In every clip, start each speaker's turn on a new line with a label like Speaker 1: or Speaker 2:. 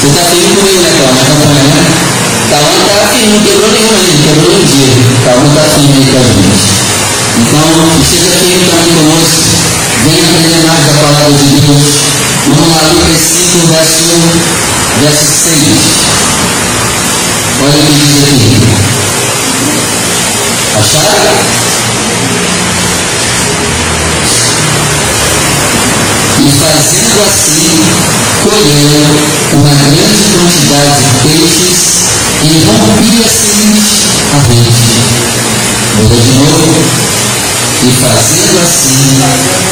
Speaker 1: Você está firme comigo naquela né, Está né? Calma está firme, assim, não quebrou nenhum ainda, né? quebrou um dia. Calma está firme aí com a gente. Então, esteja firme também conosco. Venha aprender mais da palavra de Deus. Vamos lá, Lucas 5, verso, verso 6. Olha o que diz aqui. Acharam? Assim e fazendo assim colhendo uma grande quantidade de peixes e rompia-se a rede. Vou de novo. E fazendo assim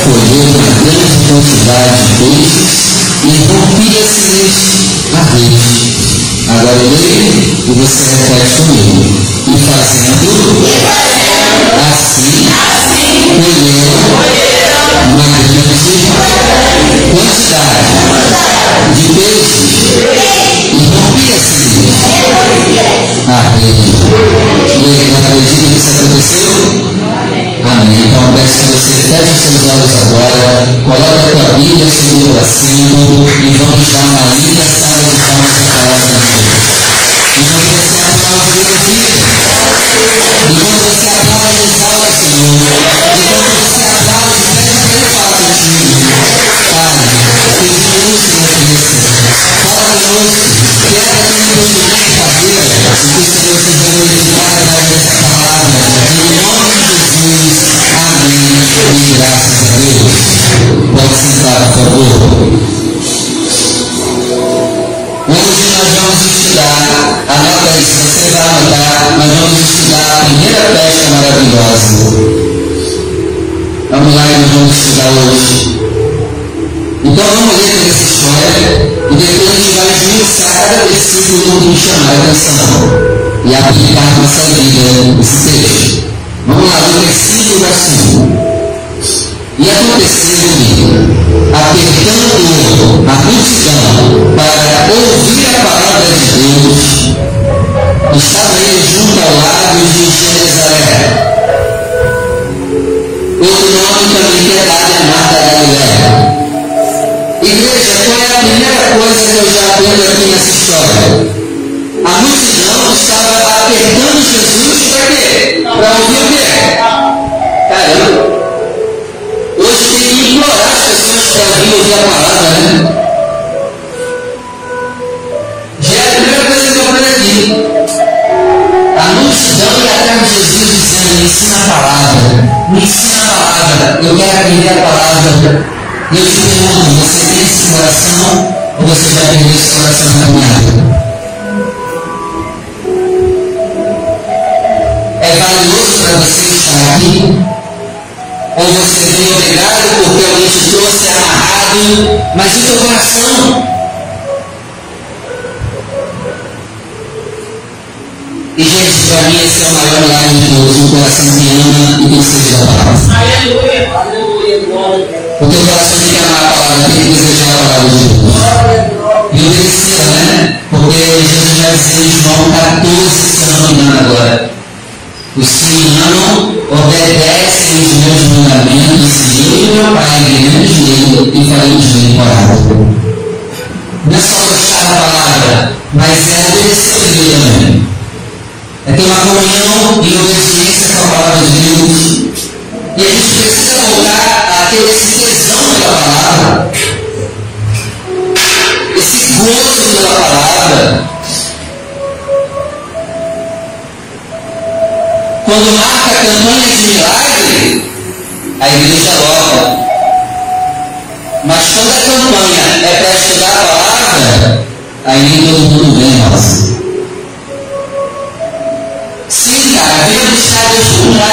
Speaker 1: colheu uma grande quantidade de peixes e rompia-se a rede. Agora eu leio e você repete comigo. E fazendo assim, colheu uma grande então, quantidade, é quantidade de peso envolvia-se na rede. E ele acredita que isso aconteceu? Amém. Então peço que você feche seus olhos agora, coloque a tua Bíblia sobre o assento e vamos dar uma linda sala de palmas a palavra de Deus. Enquanto você aplaude, fica. Enquanto você aplaude, exala o Senhor.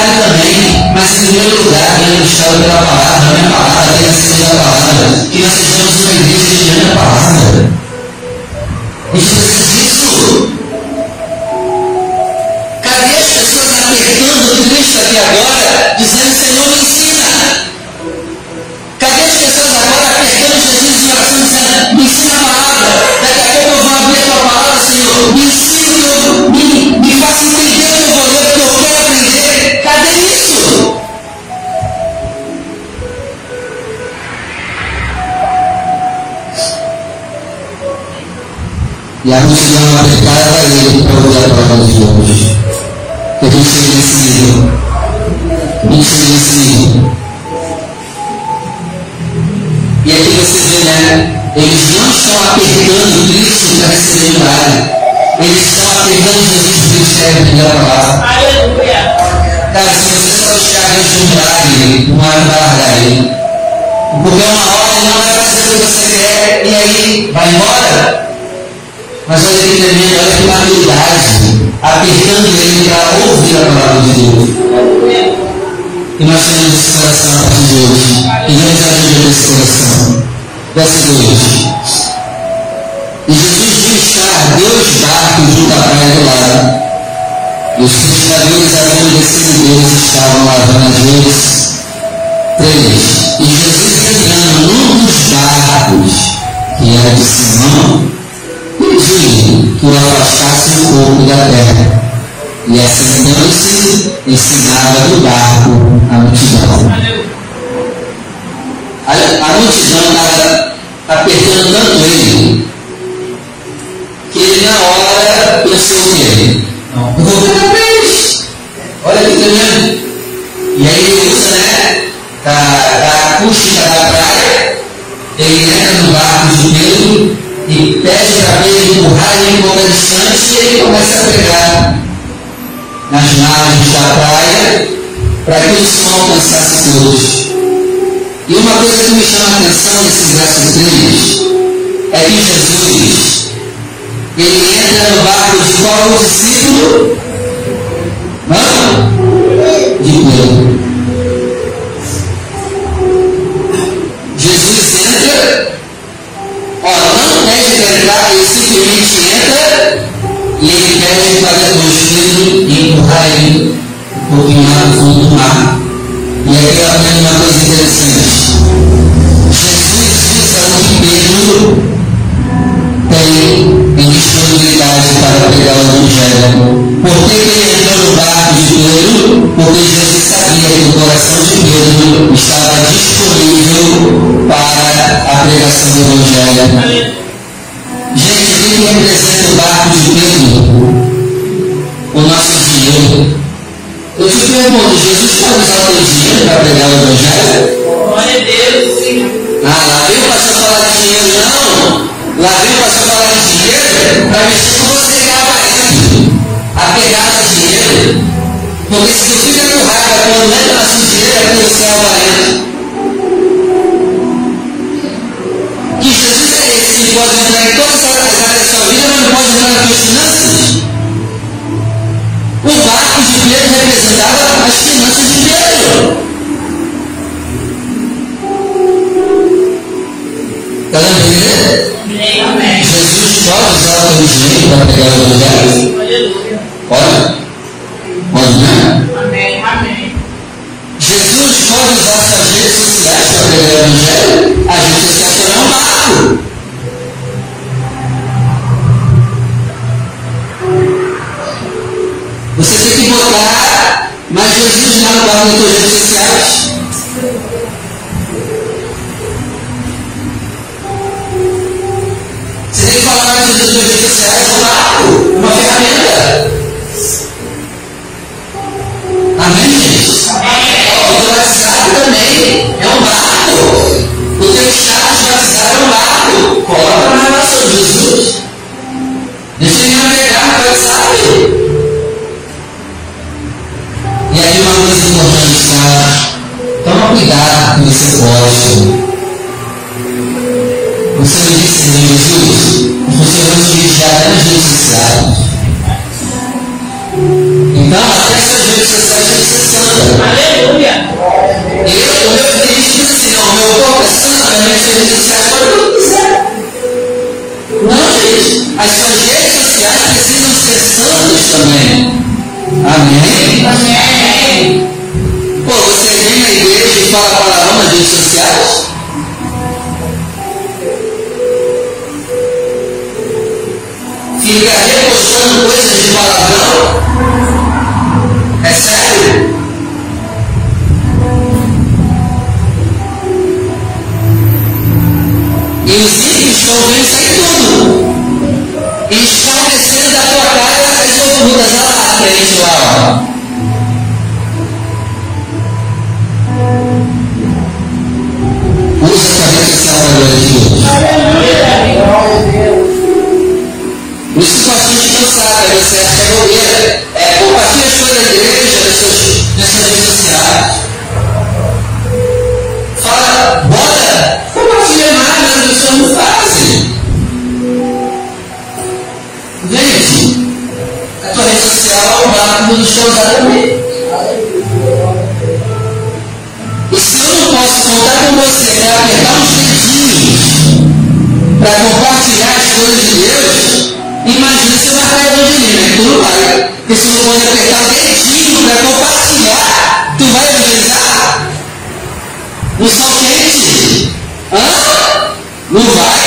Speaker 1: também, mas em primeiro lugar, venha buscado pela palavra, a minha palavra, venha seja a palavra, que nós sejamos uma igreja de minha palavra. Isso é difícil. E a multidão apertava ele para ouvir a palavra de empurrar ele um pouco distante e ele começa a pregar nas margens da praia para que o som alcançasse todos. E uma coisa que me chama a atenção nesse verso 3 é que Jesus ele entra no barco de qual discípulo? Não? De Pedro. Ele simplesmente entra e ele pede para depois Pedro empurrar ele um pouquinho lá no fundo do mar. E aqui eu aprendo uma coisa interessante. Jesus o que Pedro tem em disponibilidade para pregar o Evangelho. Por que ele entrou no barco de Pedro? Porque Jesus sabia que o coração de Pedro estava disponível para a pregação do Evangelho. Representa o barco de Pedro? O nosso dinheiro. Eu te pergunto, Jesus pode usar o teu dinheiro para pregar o Evangelho?
Speaker 2: Glória a Deus, sim.
Speaker 1: Ah, lá vem o pastor falar de dinheiro, não. Lá vem o pastor falar de dinheiro para mexer com você que é avarento, apegado a dinheiro. Porque se tu fica com raiva quando entra no dinheiro, é porque você é avarento. É que pode entrar em todas as áreas da sua vida, mas não pode entrar nas suas finanças? O barco de Pedro representava as finanças de Pedro. Está dando entender? Jesus pode usar o dinheiro para pregar o evangelho?
Speaker 2: Aleluia.
Speaker 1: Pode? Pode não?
Speaker 2: Amém, amém.
Speaker 1: Jesus pode usar suas redes sociais para pregar o evangelho? As redes sociais também é um barco. Botar mais Jesus lá barco das suas redes sociais. Você tem que falar mais Jesus nas suas redes que você posta. Você me disse, Senhor Jesus, você vai nos vigiar nas redes sociais. Então, até suas redes sociais têm que ser santas.
Speaker 2: Aleluia.
Speaker 1: Eu, o meu diz assim, não, o meu corpo é santo, as minhas redes sociais podem o que quiser. Não, gente, as suas redes sociais precisam ser santas também. Amém?
Speaker 2: Amém.
Speaker 1: Pô, você vem na igreja e fala palavrão nas redes sociais? Fica repostando coisas de palavrão? É sério? E os ímpios estão vendo isso aí tudo. escarnecendo da tua cara as ocultas. Olha lá, crente lá, ó. Glória de Deus. Os situações cansadas, você acha que é bobeira. É, compartilha as coisas da igreja nas suas, redes sociais. Fala, bota, compartilha mais, mas as pessoas não fazem. Gente, a tua rede social é o barco dos teus também. E se eu não posso contar com você para apertar dedinhos para compartilhar as coisas de Deus, imagina se vai para evangelismo, né? Tu não vai. Porque se não pode apertar o dedinho para compartilhar, tu vai evangelizar? No sol quente? Hã? Não vai?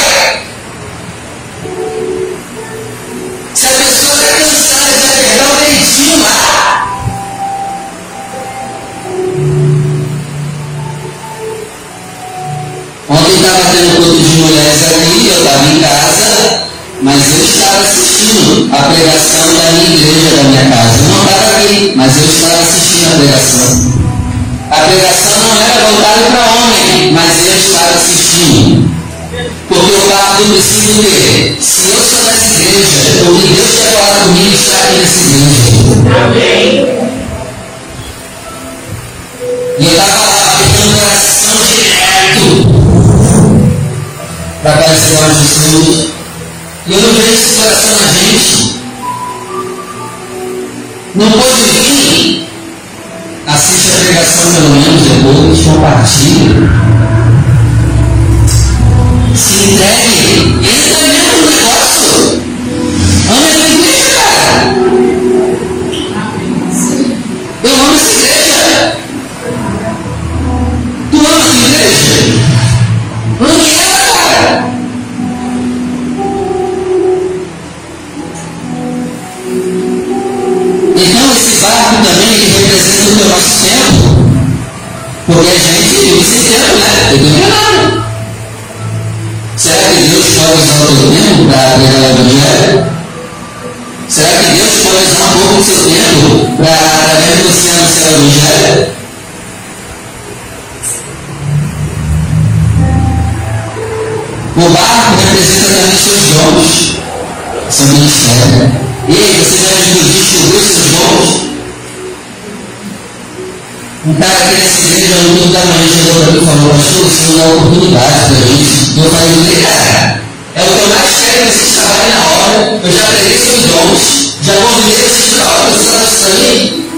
Speaker 1: Estranhos.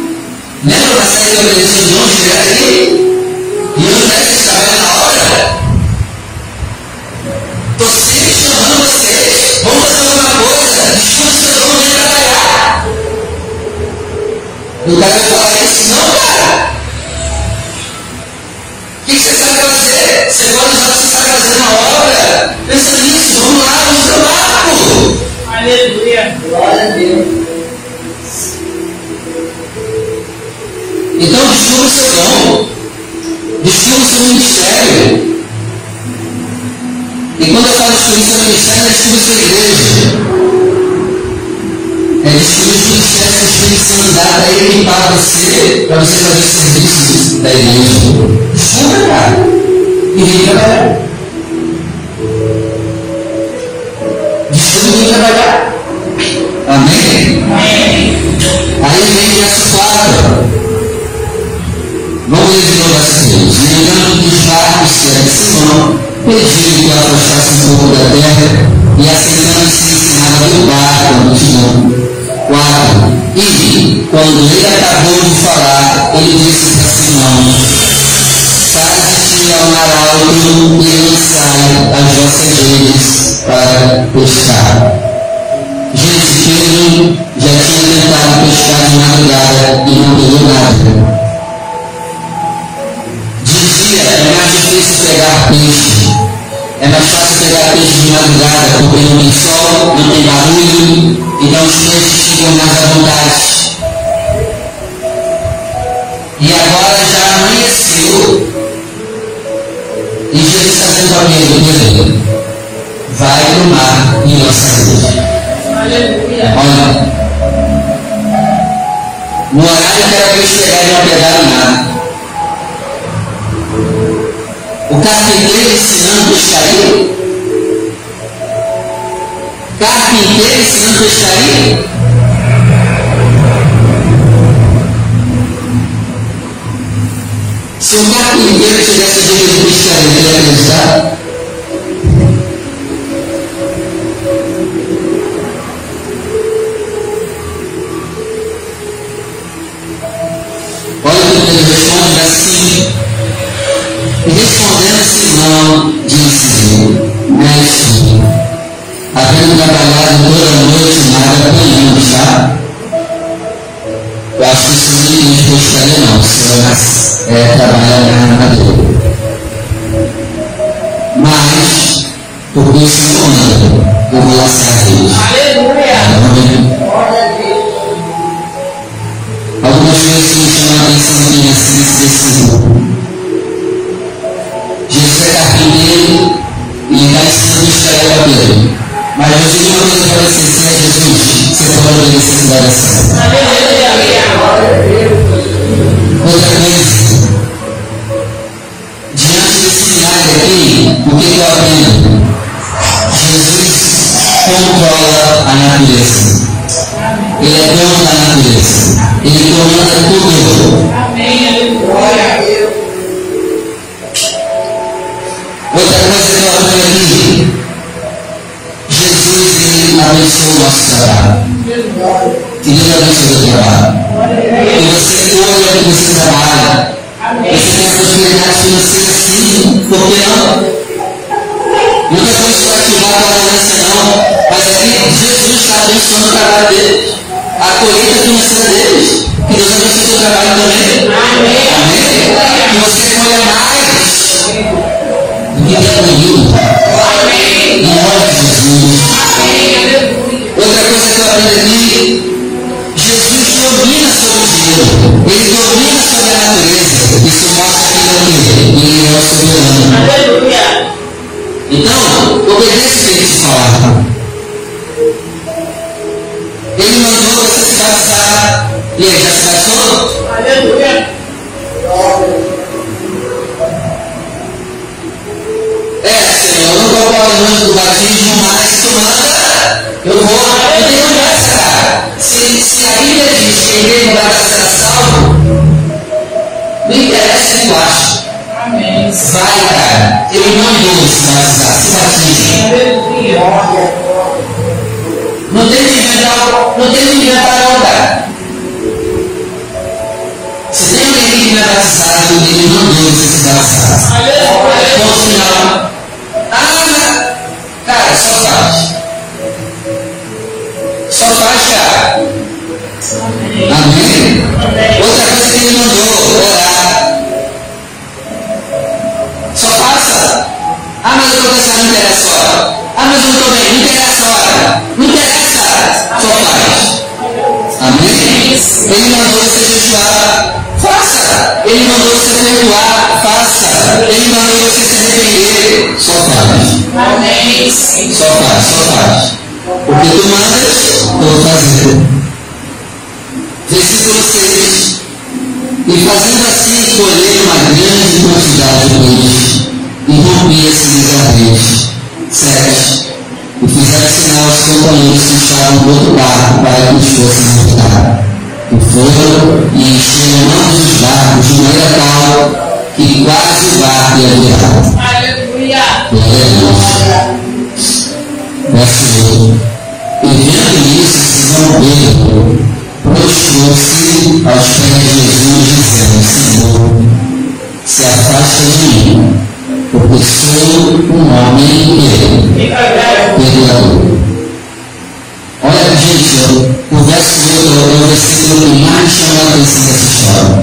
Speaker 1: Lembra da série que eu preguei seus dons direto aqui? E não vocês trabalhem na obra. Estou sempre chamando vocês. Vamos fazer alguma coisa. Desculpa seu dom, vem trabalhar. E o cara vai falar isso? Não, cara. O que você sabe fazer? Você pode usar o que você sabe fazer na obra. Pensa nisso. Vamos lá, vamos para o barco.
Speaker 2: Aleluia.
Speaker 3: Glória a Deus.
Speaker 1: Então descubra o seu dom. Descubra o seu ministério. E quando eu falo descobrir seu ministério, é descobrir sua igreja. É descobrir os ministérios que o Espírito Santo dá para ele para você, para você fazer o serviço da igreja. Descubra, cara. E vem trabalhar. Descubra e vem trabalhar. Amém?
Speaker 2: Amém.
Speaker 1: Aí vem o verso 4. Vamos ler de novo essa vez. Lembrando dos barcos que era de Simão, pediu que afastasse um pouco da terra e assentando-se ensinava do barco a multidão. 4. E, quando ele acabou de falar, ele disse para Simão: Faze-te ao mar alto e lançai as vossas redes para pescar. Gente, Pedro já tinha tentado pescar de madrugada e não pegou nada. Dia é mais difícil pegar peixe. É mais fácil pegar peixe de madrugada porque não tem sol, não tem barulho, então os peixes ficam mais à vontade. E agora já amanheceu. E Jesus está dizendo para Pedro, vai para o mar e lança a.
Speaker 2: Aleluia.
Speaker 1: Olha, no horário que era para eles pegarem não pegaram nada. O carpinteiro ensinando pescaria. Carpinteiro ensinando pescaria. Se o carpinteiro tivesse de pescaria, ele ia acreditar? Então, obedeça o que ele te falar. Ele mandou você se batizar. E aí, já se batizou?
Speaker 2: Aleluia.
Speaker 1: É, Senhor, eu não falando do batismo, mas tu manda, eu vou. Tem conversa, cara. Se, se a Bíblia diz que não vai ser salvo, não interessa o que tu acha.
Speaker 2: Amém.
Speaker 1: Vai, cara. Ele mandou se batizar, se batize.
Speaker 2: Aleluia.
Speaker 1: Não tem que inventar, não tem que inventar cara. Se tem que é batizado, ele mandou você.
Speaker 2: Aleluia.
Speaker 1: Ponto final. Ah, cara, só faz. Só faz, cara. Amém? Outra interessa. Ah, mas eu não estou bem, não interessa. Não interessa, só faz. Amém? Ele mandou você jejuar, faça. Ele mandou você perdoar, faça. Ele mandou você se arrepender, só faz.
Speaker 2: Amém.
Speaker 1: Só faz, só faz. Porque tu mandas, eu vou fazer. Versículo 6. E fazendo assim, colher uma grande quantidade de peixe, e rompia-se-lhes a rede. 7. E fizeram sinal aos companheiros que estavam do outro barco para que os fossem ajudar. E foram e encheram ambos os barcos de maneira tal que quase o barco ia virar.
Speaker 2: Aleluia.
Speaker 1: Glória a Deus. Verso 8. E vendo isso, Simão Pedro prostrou-se aos pés de Jesus, dizendo: Senhor, se afasta de mim, porque sou um homem pecador. Olha, gente, o 8 é o versículo que mais me chamou a atenção dessa história.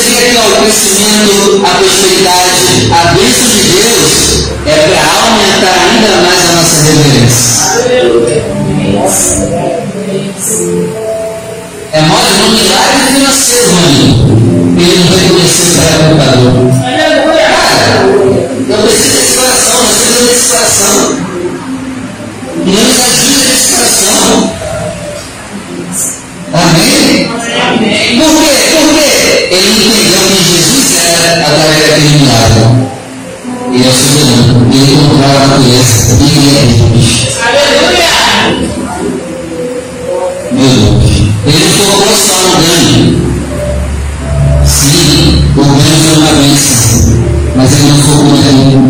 Speaker 1: significa o crescimento, a prosperidade, a bênção de Deus é para aumentar ainda mais a nossa reverência. É mais de um milagre financeiro, mano. Ele não reconheceu que era
Speaker 2: computador.
Speaker 1: Cara, eu preciso desse coração, eu preciso desse coração. eliminado. E é soberano. E ele controla a natureza. Ninguém é Deus.
Speaker 2: Aleluia!
Speaker 1: Meu Deus. Ele colocou só no ganho. Sim, o ganho foi uma bênção. Mas ele não foi contra nenhum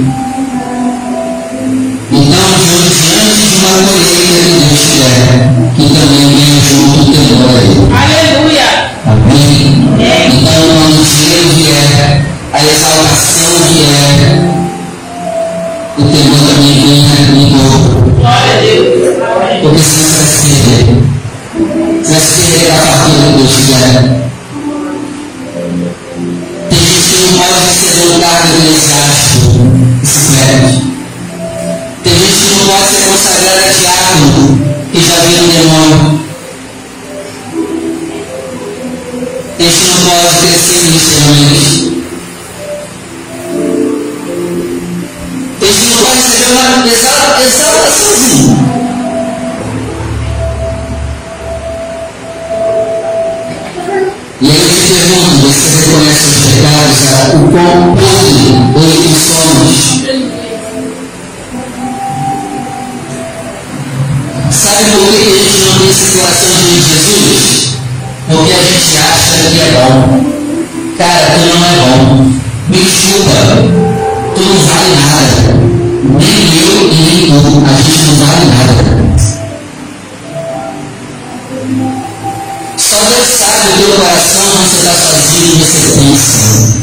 Speaker 1: Só Deus sabe que teu coração quando você está sozinho e você pensa.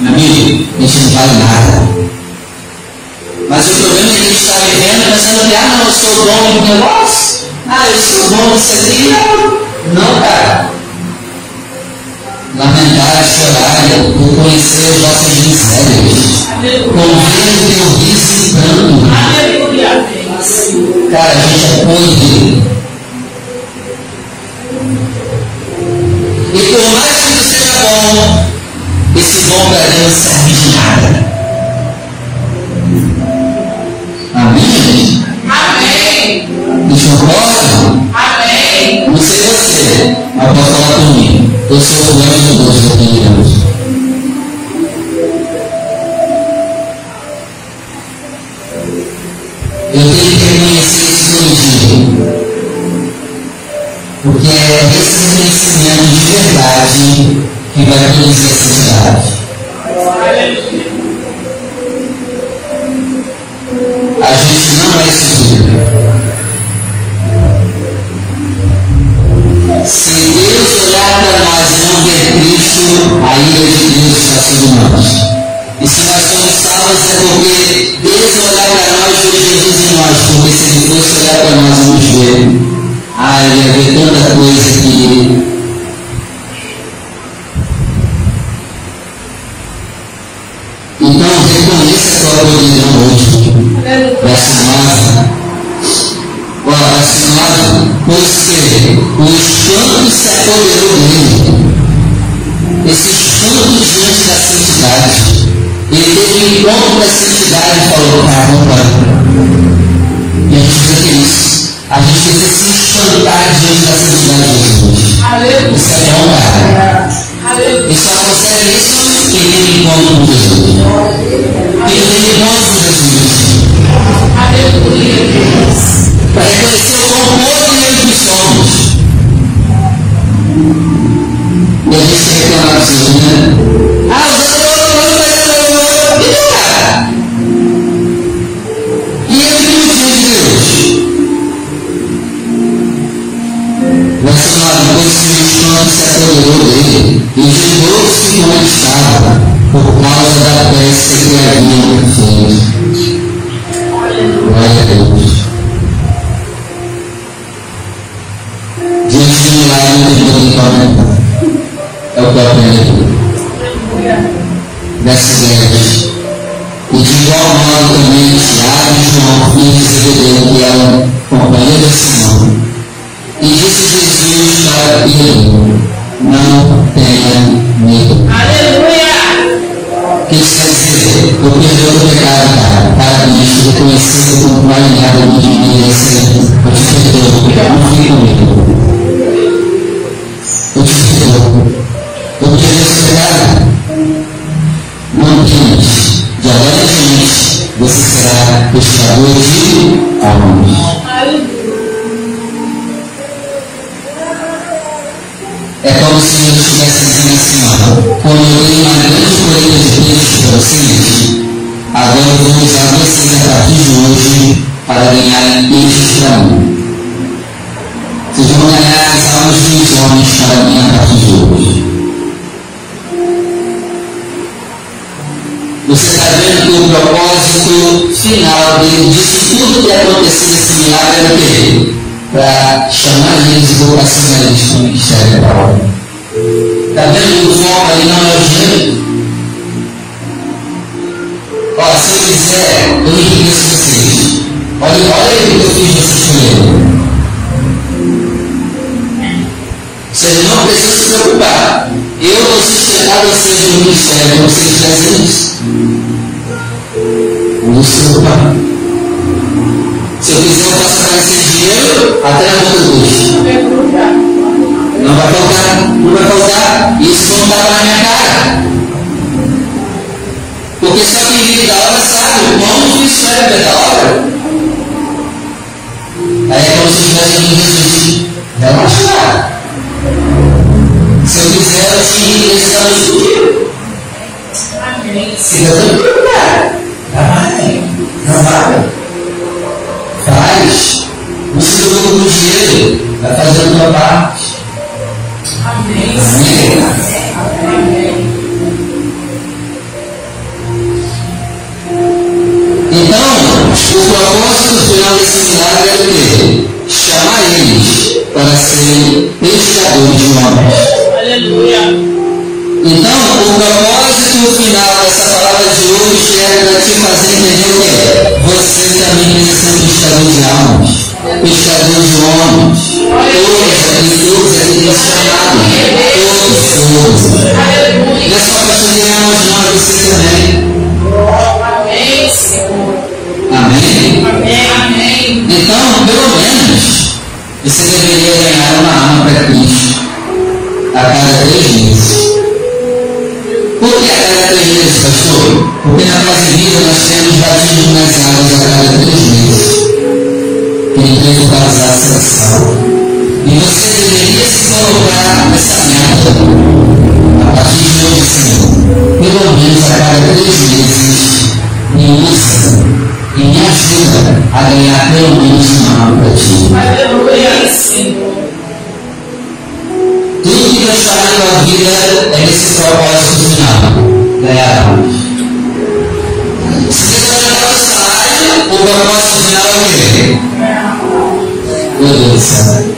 Speaker 1: Amigo, a gente não vale nada. Mas o problema é que a gente está vivendo é pensando que, ah, não, eu sou bom no negócio. Ah, eu sou bom nisso aqui. Não, cara. Lamentar, chorar, por conhecer as nossas misérias. Convido teu riso e pranto. Cara, a gente é podre. E por mais que isso seja bom, esse bom para Deus serve de nada. Amém?
Speaker 2: Amém.
Speaker 1: Deixa eu próximo.
Speaker 2: Amém.
Speaker 1: Não sei você, mas pode falar comigo. Eu sou o grande Deus que da minha igreja. Eu tenho que reconhecer esse no dia. Porque é conhecimento de verdade que vai produzir a santidade. A gente não é isso Se Deus olhar para nós e não ver Cristo, a ira de Deus está sobre nós. E se nós somos salvos é porque Deus olhar para nós e Jesus em nós, porque se fosse olhar para nós e nos ver, ele ia ver tanta coisa que Então reconheça a sua provisão hoje. Verso 9. Ó, verso 9. Pois que o espanto se apoderou dele. Esse espanto diante da santidade. Ele teve um encontro da santidade e falou, caramba. E a gente precisa ter isso. A gente precisa se espantar diante da santidade de Jesus. Isso é. E só consegue isso quem tem encontro com Jesus. Tem encontro com Jesus. Não se preocupar. Se eu quiser, eu posso pagar dinheiro até boca do bucho. Não vai faltar, não vai faltar. Isso não estava na minha cara. Porque só quem vive da obra sabe o quão difícil é viver da obra. Aí é como se estivesse dizendo Jesus, relaxa lá. Se eu quiser, eu te enriqueço no futuro. Fica tranquilo. Trabalha. Faz. Não se preocupe com dinheiro. Vai fazer a tua parte. Amém? Então, o propósito final desse milagre é o quê? Chamar eles para serem pescadores de homens. Então, o propósito final dessa palavra de hoje é para te fazer entender o quê? Você também precisa ser pescador de almas, pescador de homens. Todos todos aqui têm chamado. Todos, todos. É almas, não, é você também. Amém? Então, pelo menos, você deveria ganhar uma alma para Cristo nós temos batidos nas águas a cada três meses. Tem tempo para usar essa salva. E você deveria se colocar nessa meta. A partir de hoje, Senhor, pelo menos a cada três meses,
Speaker 2: me
Speaker 1: usa e me ajuda a ganhar pelo menos uma alma para ti. Aleluia, Senhor. Tudo que Deus fará na tua vida é nesse propósito final. Ganhar alma. obediência.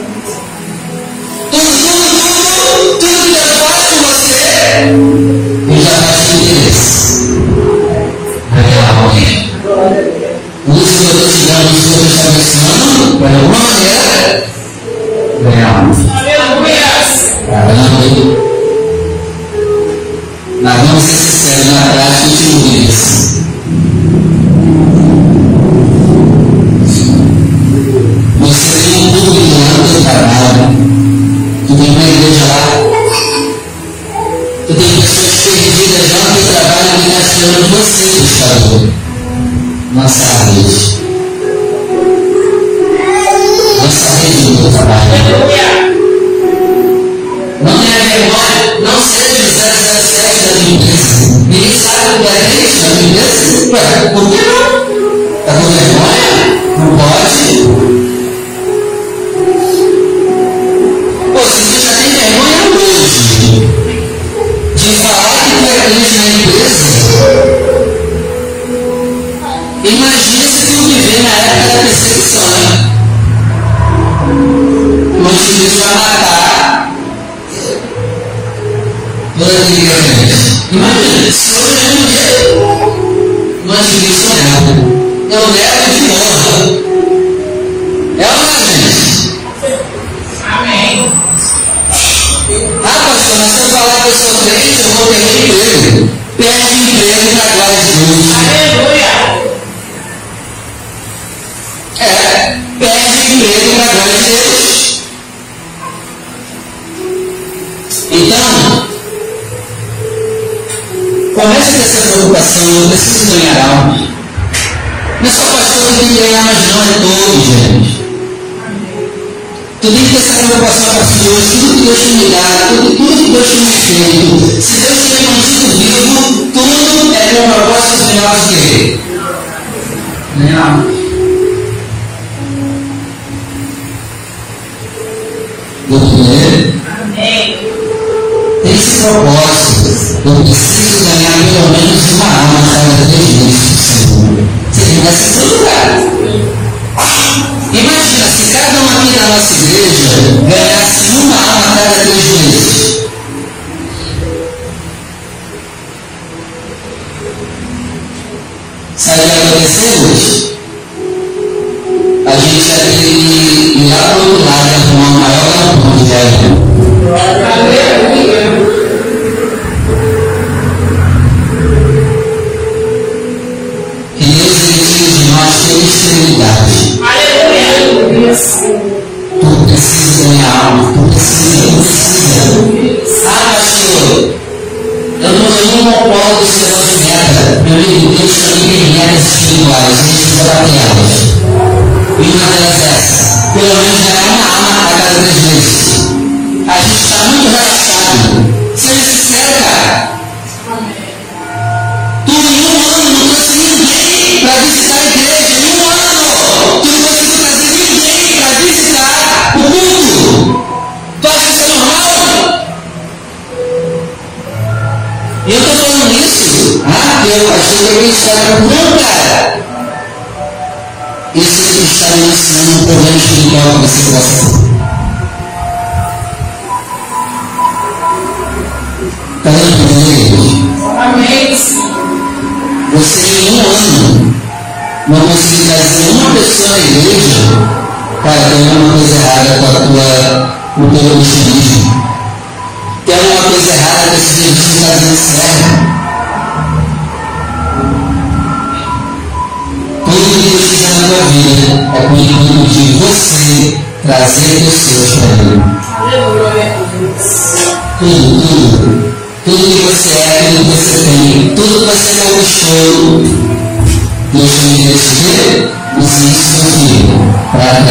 Speaker 1: Eu
Speaker 2: quero.
Speaker 1: Amém. Esse propósito, eu preciso ganhar pelo menos uma alma cada três meses, Senhor. Seria assim, Imagina se cada um aqui da nossa igreja ganhasse uma alma cada três meses. Sairia agradecer hoje?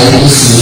Speaker 1: Aí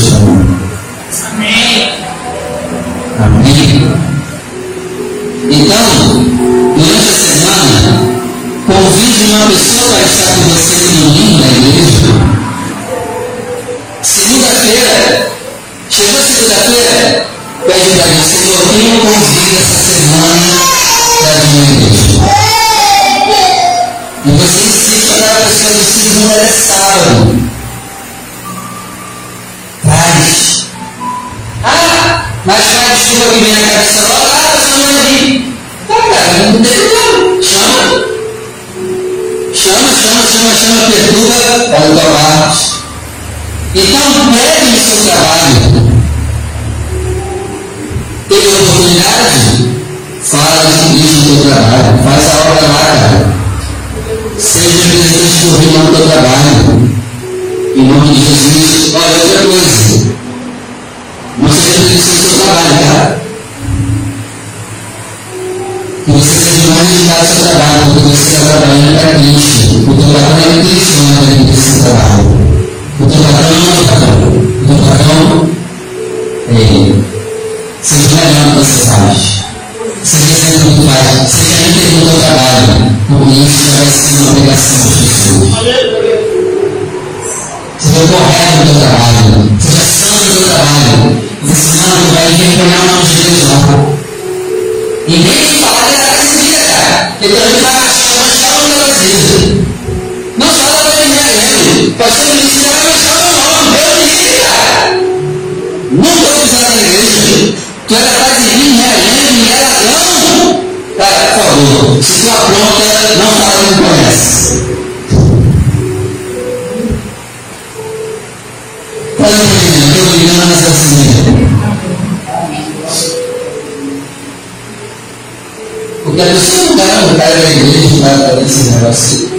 Speaker 1: assim.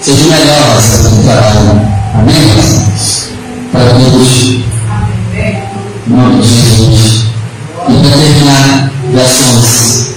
Speaker 1: Seja melhor a temporada. Né? Amém? Para todos. Em nome de Jesus. E para terminar, verso 11.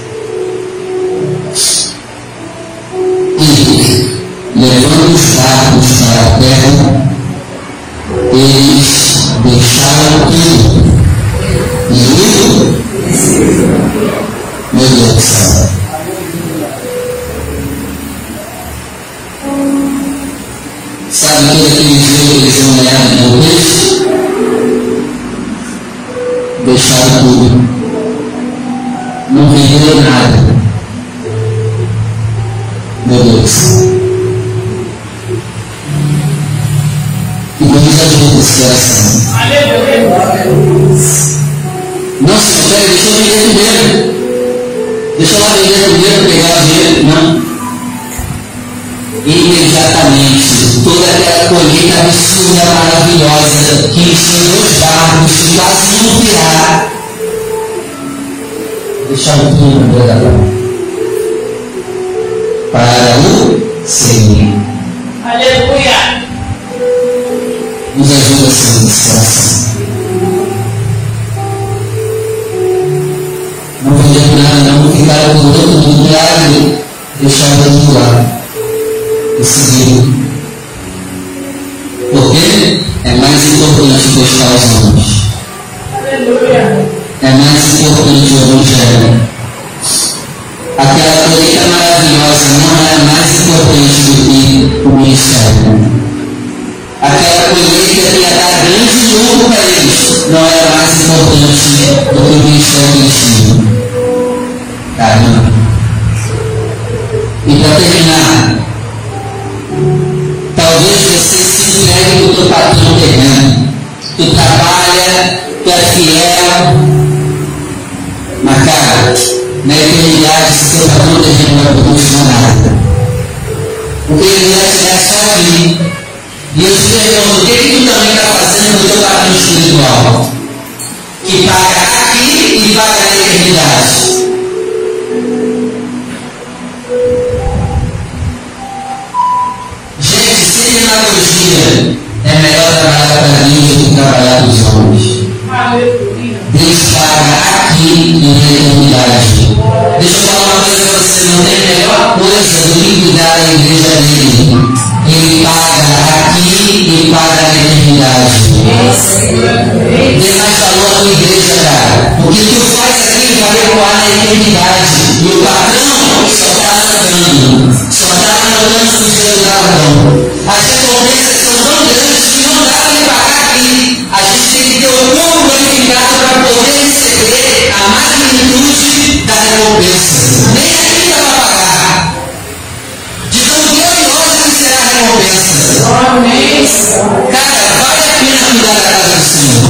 Speaker 1: Né?
Speaker 2: na
Speaker 1: eternidade se seu valor não produz nada. O que ele antes só sabe. E eu te pergunto, o que, que tu também está fazendo no teu caminho espiritual? Que paga aqui e paga na eternidade. Gente, sem analogia é melhor trabalhar para Deus do que trabalhar para os homens. Deus fará aqui uma eternidade. Deixa eu falar uma coisa para você, não tem melhor coisa do que cuidar da igreja dele. Ele paga aqui e paga na eternidade. Deus mais valor a tua igreja, cara. O que tu faz aqui vai ecoar na eternidade. E o pagão só está nadando. Só está nadando no dinheiro do dragão. As recompensas são tão grandes que não dá para pagar aqui. A gente tem que ter orgulho. da recompensa. Nem ainda para pagar. De tão gloriosa que será a recompensa. Cara, vale a pena cuidar da casa do Senhor.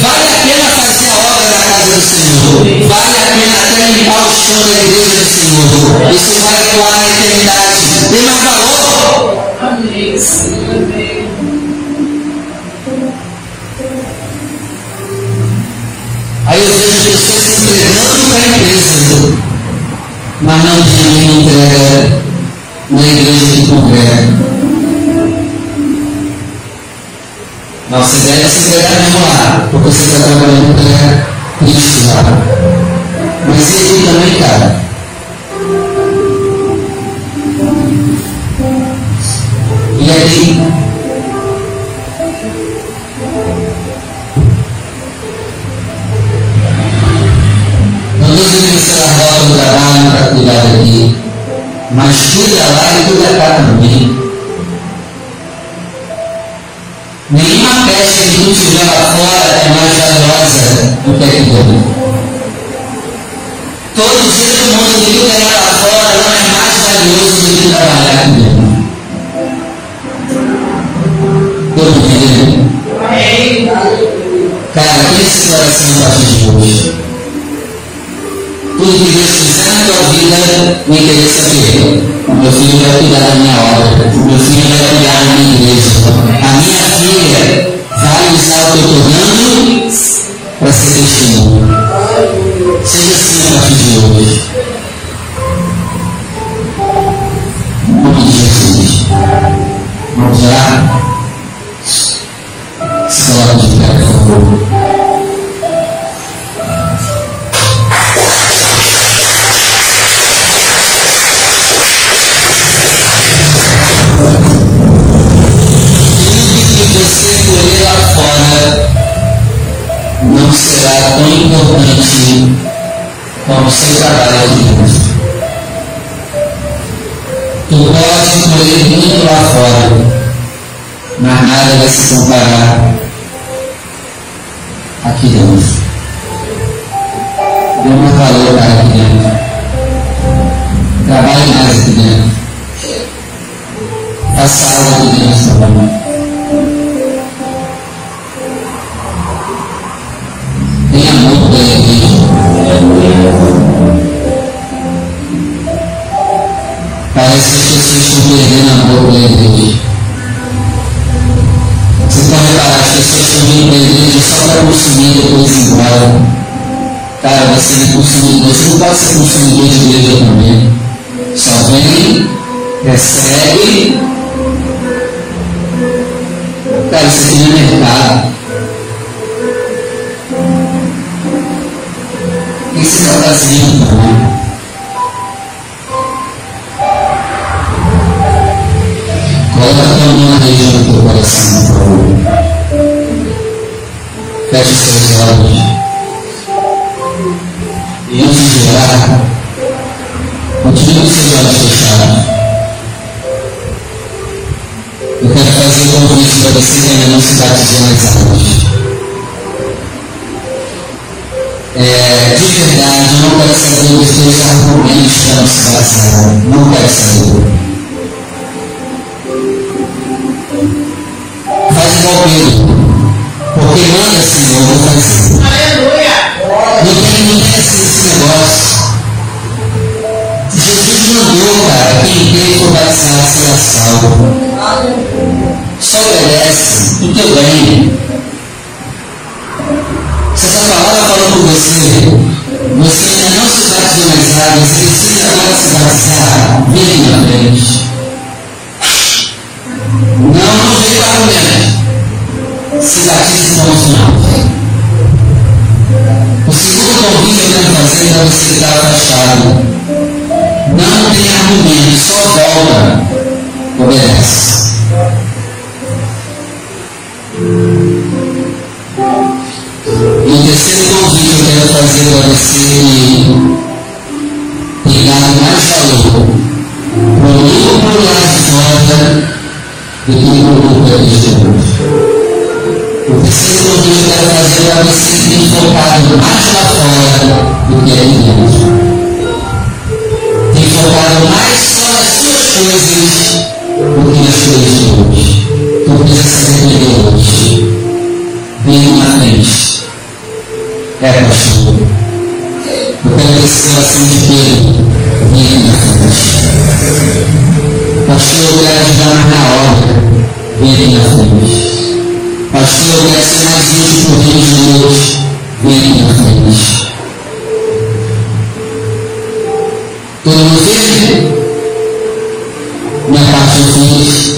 Speaker 1: Vale a pena fazer a obra da casa do Senhor. Vale a pena até limpar o chão da igreja do Senhor. Isso vai atuar na eternidade. Tem mais valor?
Speaker 2: Amém. Amém.
Speaker 1: Aí eu vejo mas não ninguém entrega na igreja que congrega. Nossa ideia é se entregar mesmo lá, porque você está trabalhando para Cristo lá. Mas e aqui também, cara? E aí, que você largar o trabalho para cuidar daqui, mas cuida lá e cuida cá também. Nenhuma peste que tu tiver lá fora é mais valiosa do que aqui dentro. Todo do mundo que tu ganhar lá fora não é mais valioso do que trabalhar aqui dentro. Todo dia. Cara, tem esse coração a partir de hoje. Fizer na tua vida, me interessa ver. O meu filho vai cuidar da minha obra. Meu filho vai cuidar da minha igreja. A minha filha vai usar o que eu estou dando para ser testemunho. Seja assim a partir de hoje. Em nome de Jesus. Vamos lá. Se coloque de pé, por favor. Você colher lá fora não será tão importante como o seu trabalho aqui dentro. Tu pode colher muito lá fora, mas nada vai se comparar aqui dentro. Dê mais valor cara aqui dentro. Trabalhe mais aqui dentro. Faça algo aqui dentro também. Parece que pessoas estão perdendo amor pela igreja. Você pode reparar, as pessoas estão vindo para a igreja só para consumir e depois ir embora. Cara, você não, consumir, você não pode ser consumidor de igreja também. Só vem, recebe. Cara, isso aqui não é mercado. O que você está fazendo também? Coloca a mão na região do teu coração, por favor. Feche os seus olhos. E antes de orar, continue com seus olhos fechados. Eu quero fazer um convite para você que ainda não se batizou nas águas. É, de verdade, eu não quero saber dos teus argumentos para não se batizar. Não quero saber. Faz igual Pedro. Porque manda, Senhor, vou fazer.
Speaker 2: Aleluia.
Speaker 1: Não tem ninguém assim esse negócio. Jesus mandou, cara, quem crê e for batizado será salvo. Só obedece do teu bem. Se essa palavra falou você, você não se batizou nas águas, precisa agora se batizar, vem na frente. Não, não vem para argumento. Se batize com os mãos. O segundo convite que eu quero fazer para você que está afastado. Não tem argumento, só volta. Obedece. Fazer você pegar mais valor pro lucro lá de fora do que pro lucro aqui de dentro. O terceiro que eu quero fazer para você que tem focado mais lá fora do que aqui dentro. Tem focado mais só nas suas coisas do que nas coisas de Deus. Tu precisa se arrepender hoje. Vem na frente. É, pastor. pelo Facebook, na parte do vídeo,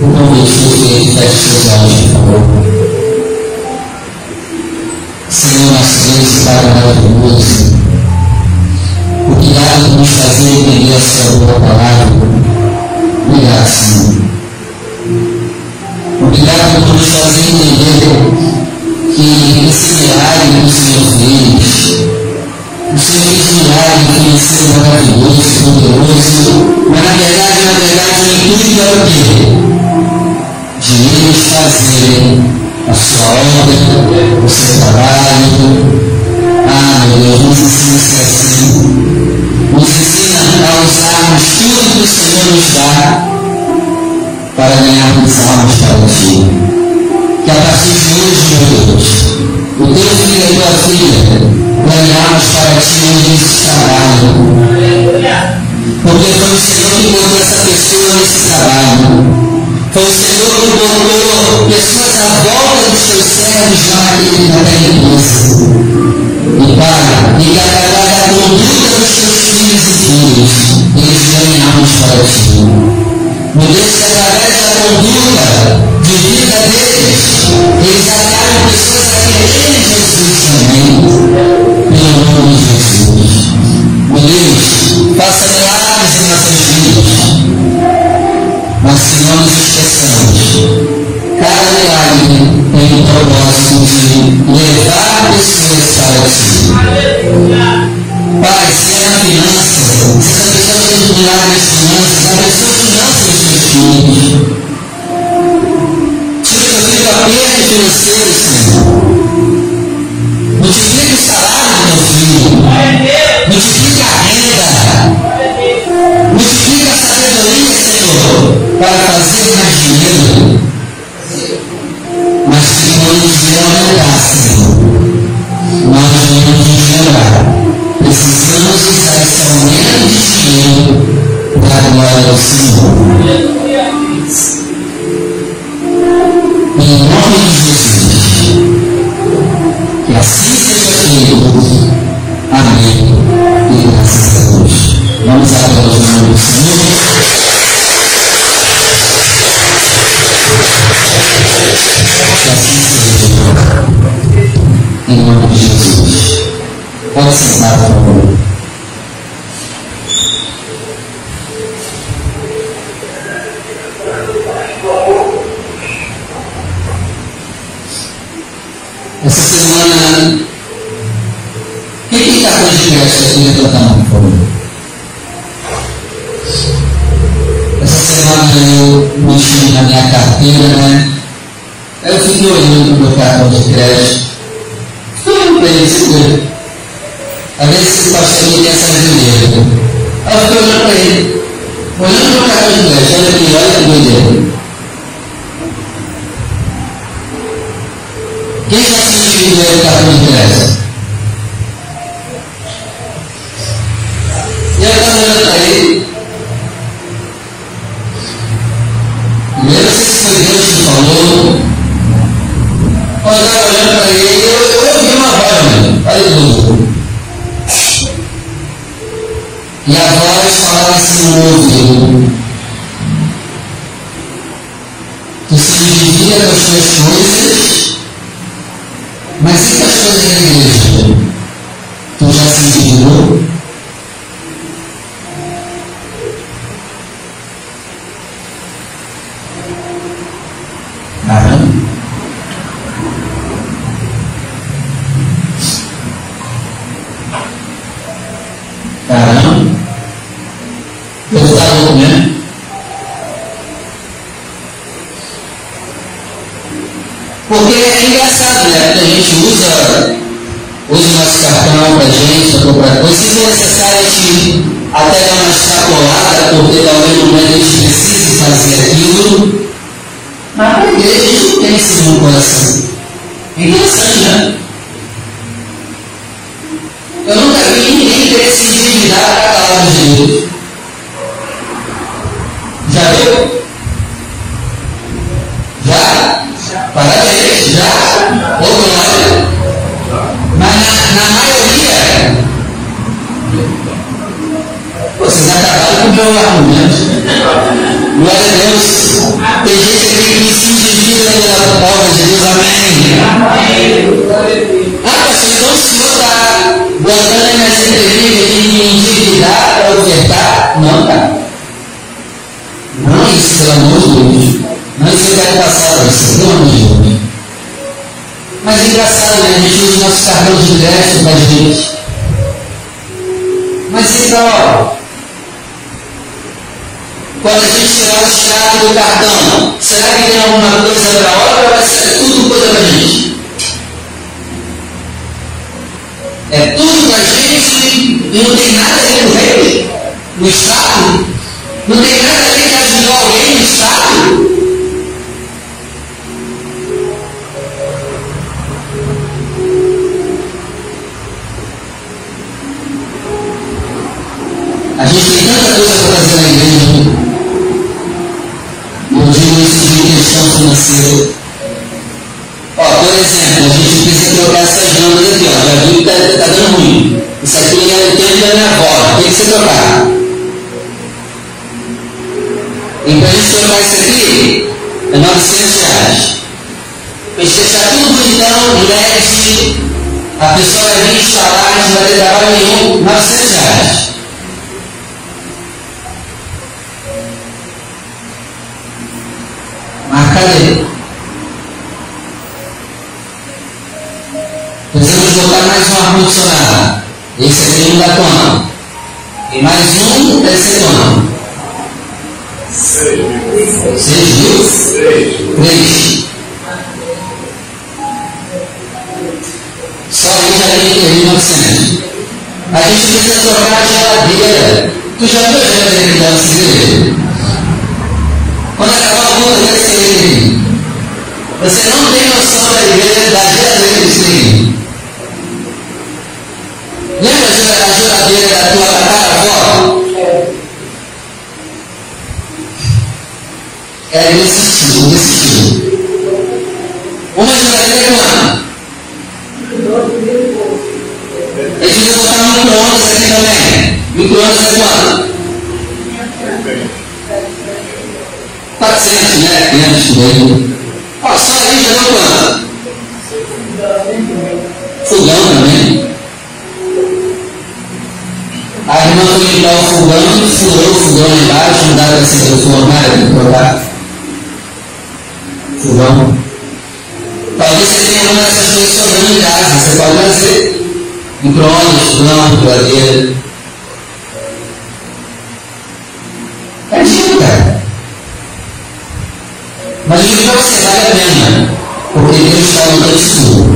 Speaker 1: o convite que você está disponível, por favor. Senhor, nosso Deus, para nós todos. Porque é engraçado, né? Quando a gente usa, usa o nosso cartão pra gente, pra comprar coisas, se for necessário a gente até dar uma escapolada, porque talvez no momento a gente precise fazer aquilo. Mas a igreja a gente não tem esse bom coração. É interessante, né? Eu nunca vi ninguém ter decidido endividar para a palavra de Deus. Já viu? Já? Para acabaram com o meu argumento. Glória a Deus. Tem gente aqui que se intimida pela obra de Deus, amém. Ah, pastor, então o senhor está botando minhas entrevistas de me endividar para ofertar? Não, cara. Não isso, pelo amor de Deus. Não isso eu quero passar para você, pelo amor de Deus. Mas engraçado, né? A gente usa o nosso cartão de crédito para a gente. Mas então, quando a gente tirar o extrato do cartão, será que tem alguma coisa para a obra ou vai ser tudo coisa para a gente? É tudo para a gente e não tem nada a ver com o rei, no Estado. Não tem nada a ver que ajudou alguém no Estado. A gente tem tanta coisa para fazer na igreja. Não digo isso de questão financeira. Ó, por exemplo, a gente precisa trocar essas lâmpadas aqui, ó. Já viu que tá dando ruim. Isso aqui é o tempo da minha avó, tem que ser trocado. E para a gente trocar isso aqui, é 900 reais. A gente deixar tudo bonitão, LED, a pessoa vai vir instalar, não vai ter trabalho nenhum, 900 reais. Mas cadê? Ar-condicionado. Esse aqui não dá quanto? E mais um deve ser quanto?
Speaker 3: Seis mil.
Speaker 1: Seis mil? Três. Só aí já tem 3.900. A gente precisa trocar a geladeira. Tu já viu a geladeira que dá no? Quando acabar a conta desse segredo, você não tem noção da igreja da geladeira desse segredo. Lembra a geladeira da tua tataravó? É desse estilo, desse estilo. Uma geladeira é quanto? Eles devia botar micro-ondas aqui também. Micro-ondas é quanto? 400, né? 500 por aí. Ó, só aí já deu quanto? Fogão também. A irmã foi limpar o fogão, furou o fogão embaixo, não dá para se transformar, tem que trocar. Fogão. Talvez você tenha uma dessas coisas sobrando em casa, você pode fazer. Micro-ondas, fogão, geladeira. É dinheiro, cara. Mas digo para você, vale a pena. Porque Deus está mandando isso.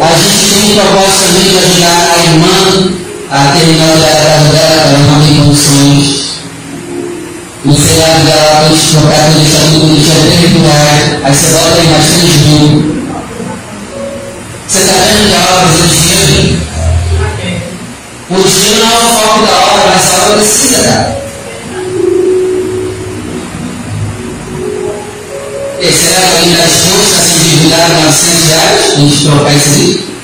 Speaker 1: A gente tem um propósito também de ajudar a irmã a terminar o trabalho dela, ela não tem condições. No feriado dela, trocar, para deixar tudo é 30 reais. Aí você bota aí mais 3 mil. Você está vendo que a obra precisa de dinheiro? O dinheiro não é o foco da obra, mas a obra precisa, cara. E será que alguém está disposto a se endividar 900 reais? A gente trocar isso aí?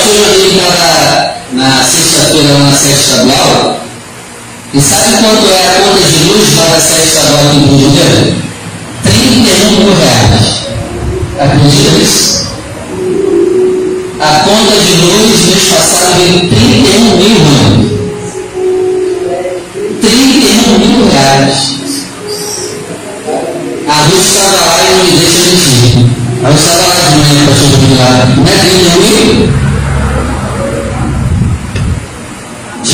Speaker 1: O pastor Joaquim estava na sexta-feira na sede estadual? E sabe quanto é a conta de luz lá da sede estadual em Rio de Janeiro? 31 mil reais. Acredita nisso? A conta de luz mês passado veio 31 mil reais. 31 mil reais. A luz estava lá e não me deixa mentir. Eu estava lá de manhã, pastor Joaquim lá. Não é 31 mil?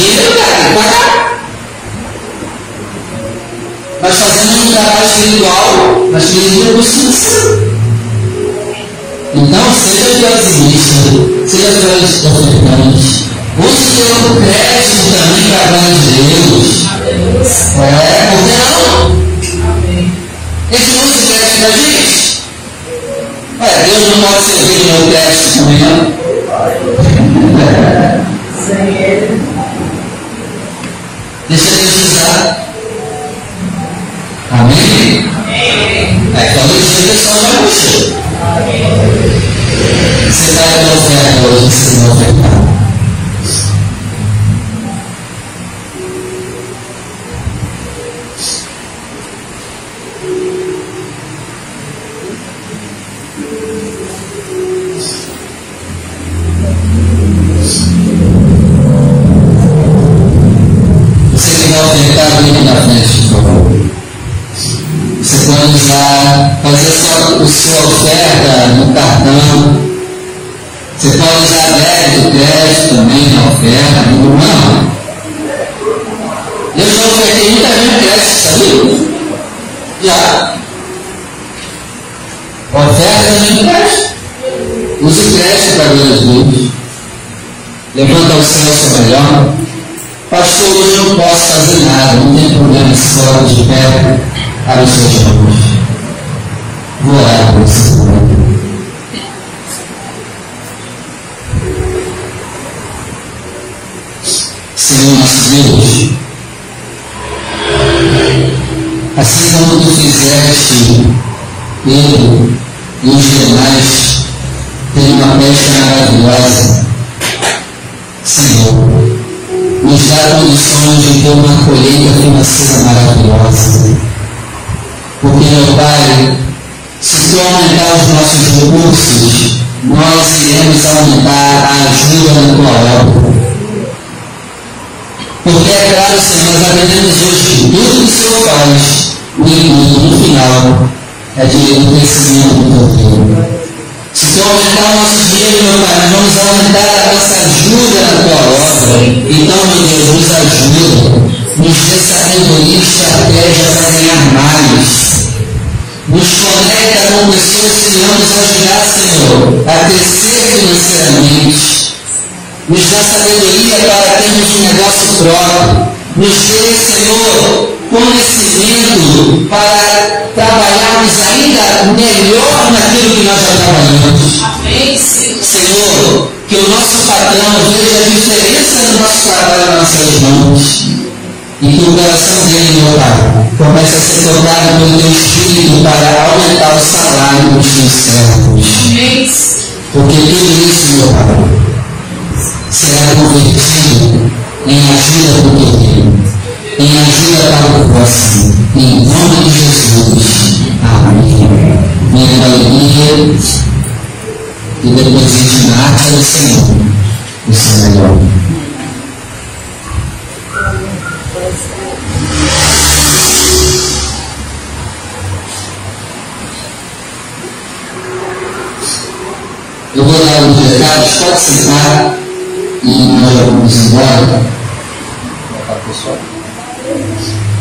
Speaker 1: Dinheiro, cara, pagar. Nós fazemos um trabalho espiritual, mas queremos recursos Então, seja fielzimista, seja fiel ofertante. Use o crédito também para a glória de Deus. É, por que não? Esse não se crédito da gente? Ué, Deus não pode servir no meu crédito também, não? Deixa eu precisar. Amém? É quando você pessoal vai você. Você tá vai dar oferta hoje, você não vai. medo.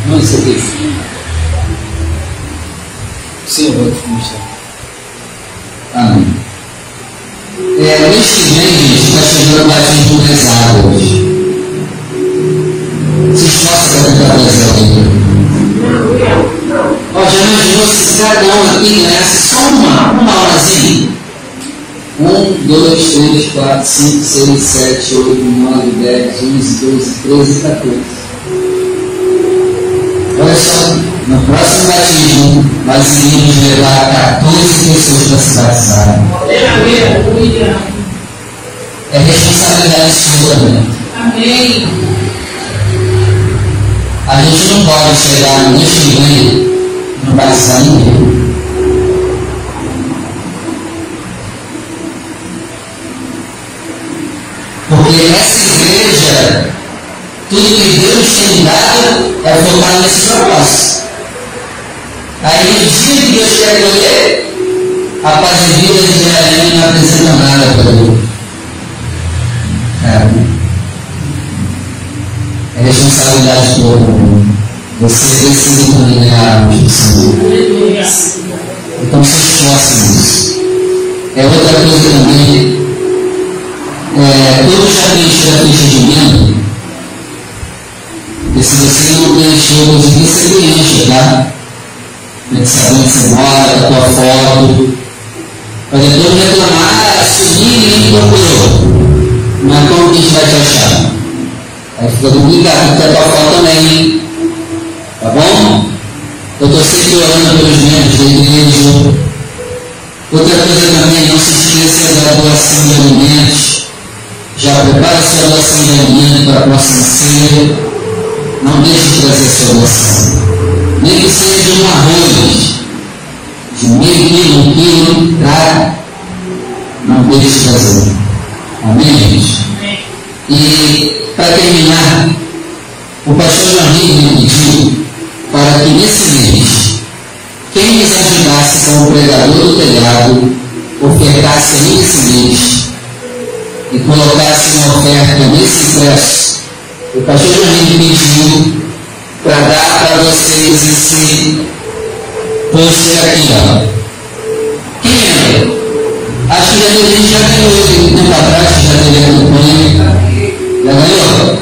Speaker 1: No ICTC. Senhor, eu te mostrar. Ah, Amém. É, mês que vem, gente, vai ser um ano mais hoje. Se esforça para tentar trazer alguém. Ó, já imaginou se cada um aqui ganhasse só uma, uma horazinha? Um, dois, três, quatro, cinco, seis, sete, oito, nove, dez, onze, doze, treze e quatorze no próximo batismo, nós iremos levar 14 pessoas para se batizarem. É responsabilidade sua, né?
Speaker 2: Amém.
Speaker 1: A gente não pode chegar no dia no batizar ninguém. Porque essa igreja tudo que Deus tem dado é voltado nesses propósito. Aí no dia que Deus quer colher, a paz de vida de Jerusalém não apresenta nada para ele. É. É responsabilidade toda. Você precisa caminhar do Senhor. Então se esforce nisso. É outra coisa também. É, todos já que a gente está e se você não preencheu o dia, você preencha, tá? Né, tem que saber onde você mora, tá da tua foto. Para depois reclamar, assumir e procurou. Mas como que a gente vai te achar? Aí fica complicado, porque a tua foto também. hein? Tá bom? Eu estou sempre orando pelos membros da igreja. Outra coisa também, não se esqueça da doação de alimentos. Já prepara-se a doação de alimentos para a próxima ceia. Não deixe de trazer sua doação. Nem que seja um arroz de meio quilo, um quilo, tá? Não deixe de trazer. Amém, gente? E, para terminar, o pastor João me pediu para que nesse mês, quem nos ajudasse como pregador do telhado, ofertasse nesse mês e colocasse uma oferta nesse impresso. O pastor me pediu para dar para vocês esse post aqui, ó. Quem lembra? Acho que já teve, já ganhou um tempo atrás, já teve a campanha. Já ganhou?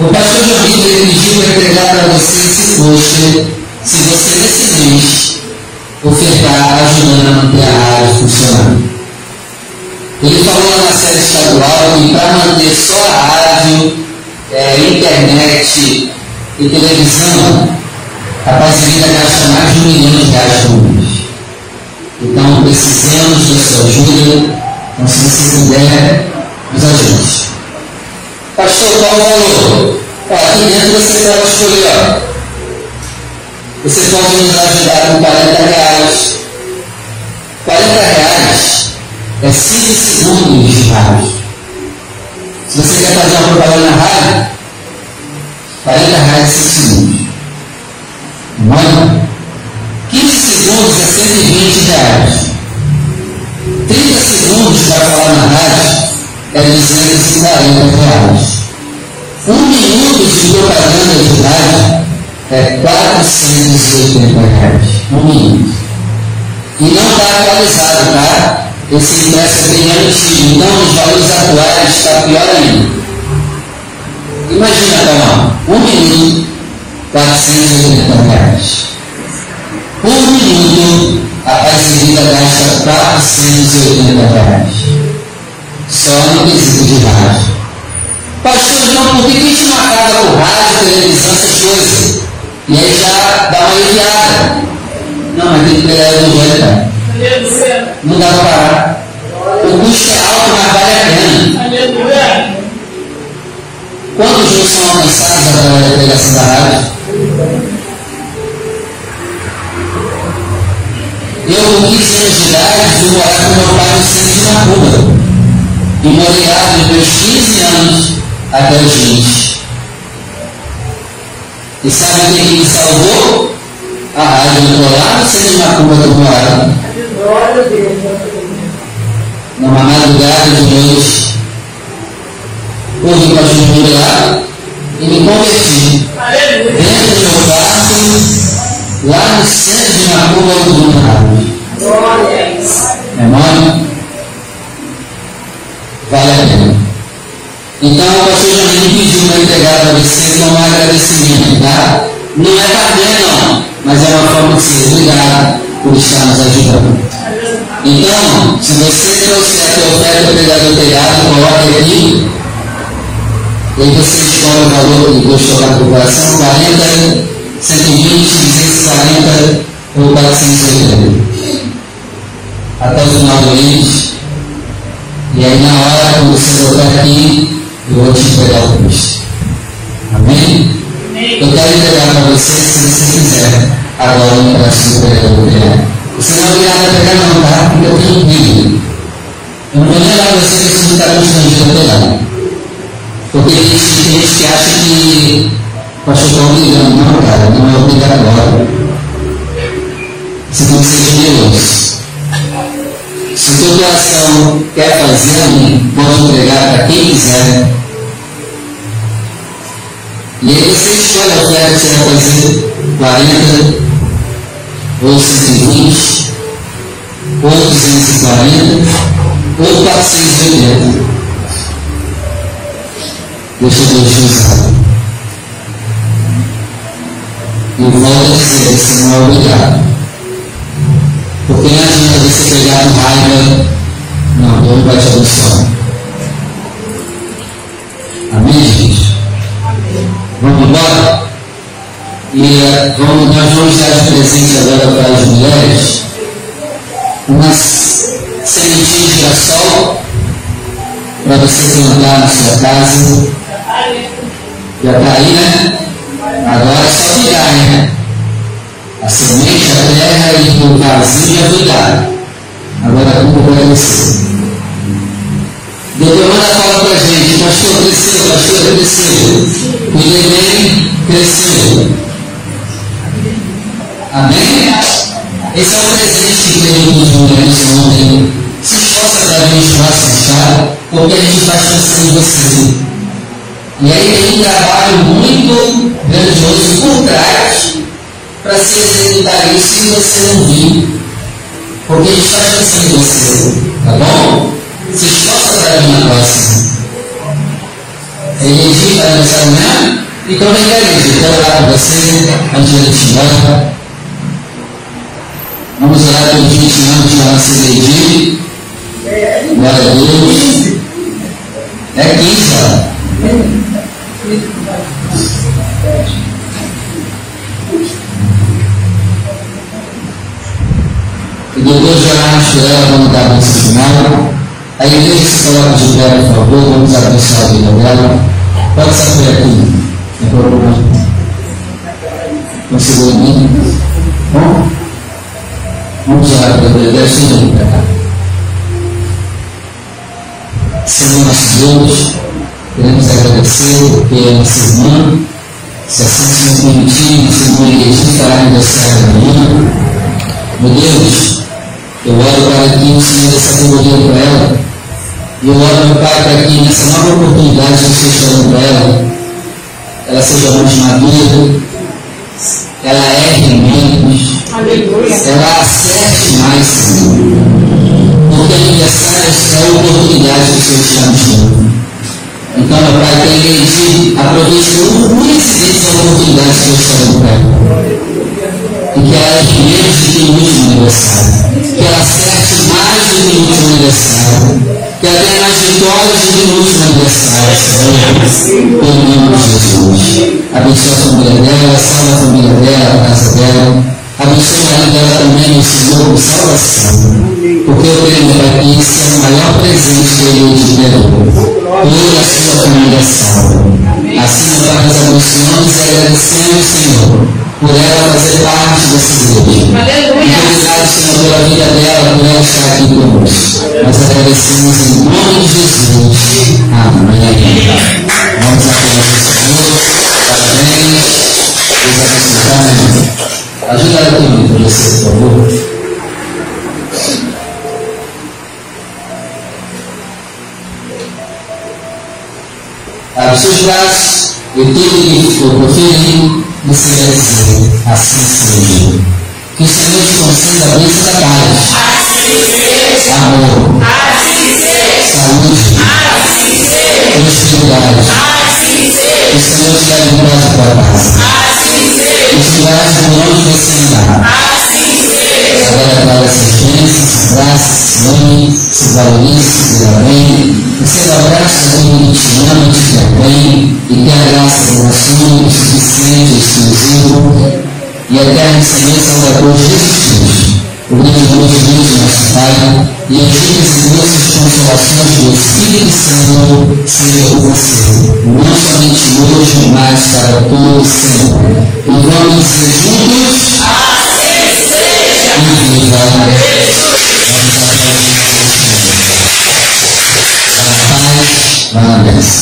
Speaker 1: O pastor João ele pediu para entregar para você esse post se você nesse mês ofertar ajudando a manter a rádio funcionando. Ele falou na série estadual que para manter só a rádio, é, internet e televisão, a Paz gasta mais de um milhão de reais por mês. Então precisamos da sua ajuda. Então se você puder, nos ajude. Pastor Paulo falou, ó, aqui dentro você pode escolher, ó. Você pode nos ajudar com 40 reais. 40 reais é 5 segundos de rádio. Se você quer fazer uma propaganda na rádio, 40 reais 5 segundos. Não 15 segundos é 120 reais. 30 segundos para falar na rádio é 240 reais. Um minuto de propaganda de rádio é 480 reais. Um minuto. E não está atualizado, tá? Esse é bem antigo. Então, os valores atuais está pior ainda. Imagina, calma. Um minuto, 480 reais. Por minuto, a Pazerita gasta 480 reais. Só no quesito de rádio. Pastor, não, por que a gente não acaba com rádio, televisão, essas coisas? E aí já dá uma aliviada. Não, mas tem que pegar o evangelho. Não dá para parar. O custo é alto, mas vale a pena. Quantos não são alcançados através da pregação da rádio? Eu, com 15 anos de idade, fui morar com meu pai no centro de Macumba. E morei lá dos meus 15 anos até os 20. E sabe o que me salvou? A rádio. Eu estou lá no centro de Macumba que eu morava. Numa madrugada de noite. Pastor Júlio lá e me converti. Dentro do meu quarto lá no centro de Macumba do Rádio. Memória? Vale a pena. Então, o pastor Janine pediu para entregar para vocês como um agradecimento, tá? Não é carnê, não, mas é uma forma de ser obrigado por estar nos ajudando. Então, se você trouxer a tua oferta pregador telhado, coloque aqui. E aí você escolhe o valor que gostou da população, 40 120, 240 ou 480. Até o final do mês. E aí na hora, quando você voltar aqui, eu vou te entregar o custo. Amém? Eu quero entregar para você, se você quiser, agora um pedaço do pregador Você não é obrigado a pegar não, tá? Porque eu tenho Bíblia. Eu não vou negar a você que você não está constrangido a pegar. Porque tem gente que acha que pastor está obrigando. Não, cara, não é obrigatório. Você tem que ser generoso. Se o teu coração quer fazer, pode entregar para quem quiser. E aí você escolhe a oferta que você vai fazer 40 ou 120 ou 240 ou 480. Deixa Deus te usar. E volto a dizer, você não é obrigado. Porque não adianta você pegar raiva, não, Deus vai te abençoar. Vamos, nós vamos dar de presente agora para as mulheres umas sementinhas de girassol para você plantar na sua casa. Já está aí, né? Agora é só virar, né? A semente, a terra e o vazio já foi dado. Agora tudo vai crescer. Doutor Manda fala para a gente, pastor cresceu, pastor cresceu. O neném cresceu. Amém? Esse é um presente que veio dos mulheres ontem. Se esforça para gente facilitar, porque a gente faz pensando você. E aí tem um trabalho muito grandioso por trás para se executar isso se você não vir. Porque a gente faz pensando você. Tá bom? Se esforça para mim na próxima. Ele vai nessa manhã e como é que é isso? Eu orar com você, antes de te embora. Vamos orar pelos 20 anos de nossa igreja. Glória a Deus. É 15, ó. E depois de orarmos por ela, vamos dar esse final. A igreja se coloca de pé, por favor, vamos abençoar a vida dela. Pode sair aqui. Não tem problema. Conseguiu mim? Bom? Orar pela vida cá. Senhor nosso Deus, queremos agradecer porque a nossa irmã, se assim se nos permitir, irmã Egedi fará aniversário amanhã. Meu Deus, eu oro para que o Senhor dê sabedoria para ela. E eu oro, meu Pai, para que nessa nova oportunidade que o Senhor está dando para ela, ela seja mais madura, oportunidade que o Senhor está nos dando. Então, meu Pai, a igreja aproveite muitas vezes a oportunidade que Senhor está dando. E que ela erre menos do que o último aniversário. Que ela acerte mais do que o último aniversário. Que ela tenha mais vitórias do que último aniversário. Pelo nome de Jesus. Abençoa a família dela, salva a família dela, a casa dela. O marido dela também, meu Senhor, salvação. Porque eu meu Pai, que esse é o maior presente que ele te deu. Toda a sua família salva. Assim, nós abençoamos e agradecemos, Senhor, por ela fazer parte igreja.
Speaker 2: Aleluia.
Speaker 1: Obrigado, Senhor, pela vida dela, por ela estar aqui conosco. Nós agradecemos em nome de Jesus. Amém. Vamos aplaudir o Senhor. Parabéns. Deus abençoe. Ajuda ela comigo, você, por favor. Abra os seus braços e tudo que for proferido, vai dizer, assim seja. Que o Senhor te conceda a bênção da paz, amor, saúde, prosperidade. Que o Senhor te leve em paz para casa. E te guarde por onde você andar. Agora para essas bênçãos, abraços, ame, se valorize, se dê bem. Receba abraços daquele que te ama, te quer bem. E que a graça do único, suficiente, exclusivo e eterno Senhor e Salvador Jesus Cristo, o menino Deus, nosso Pai, e aqueles doces consolações do Espírito Santo sejam com você, não somente hoje, mas para todos sempre. E vamos ser juntos? Assim seja! E viva Jesus! A paz, parabéns.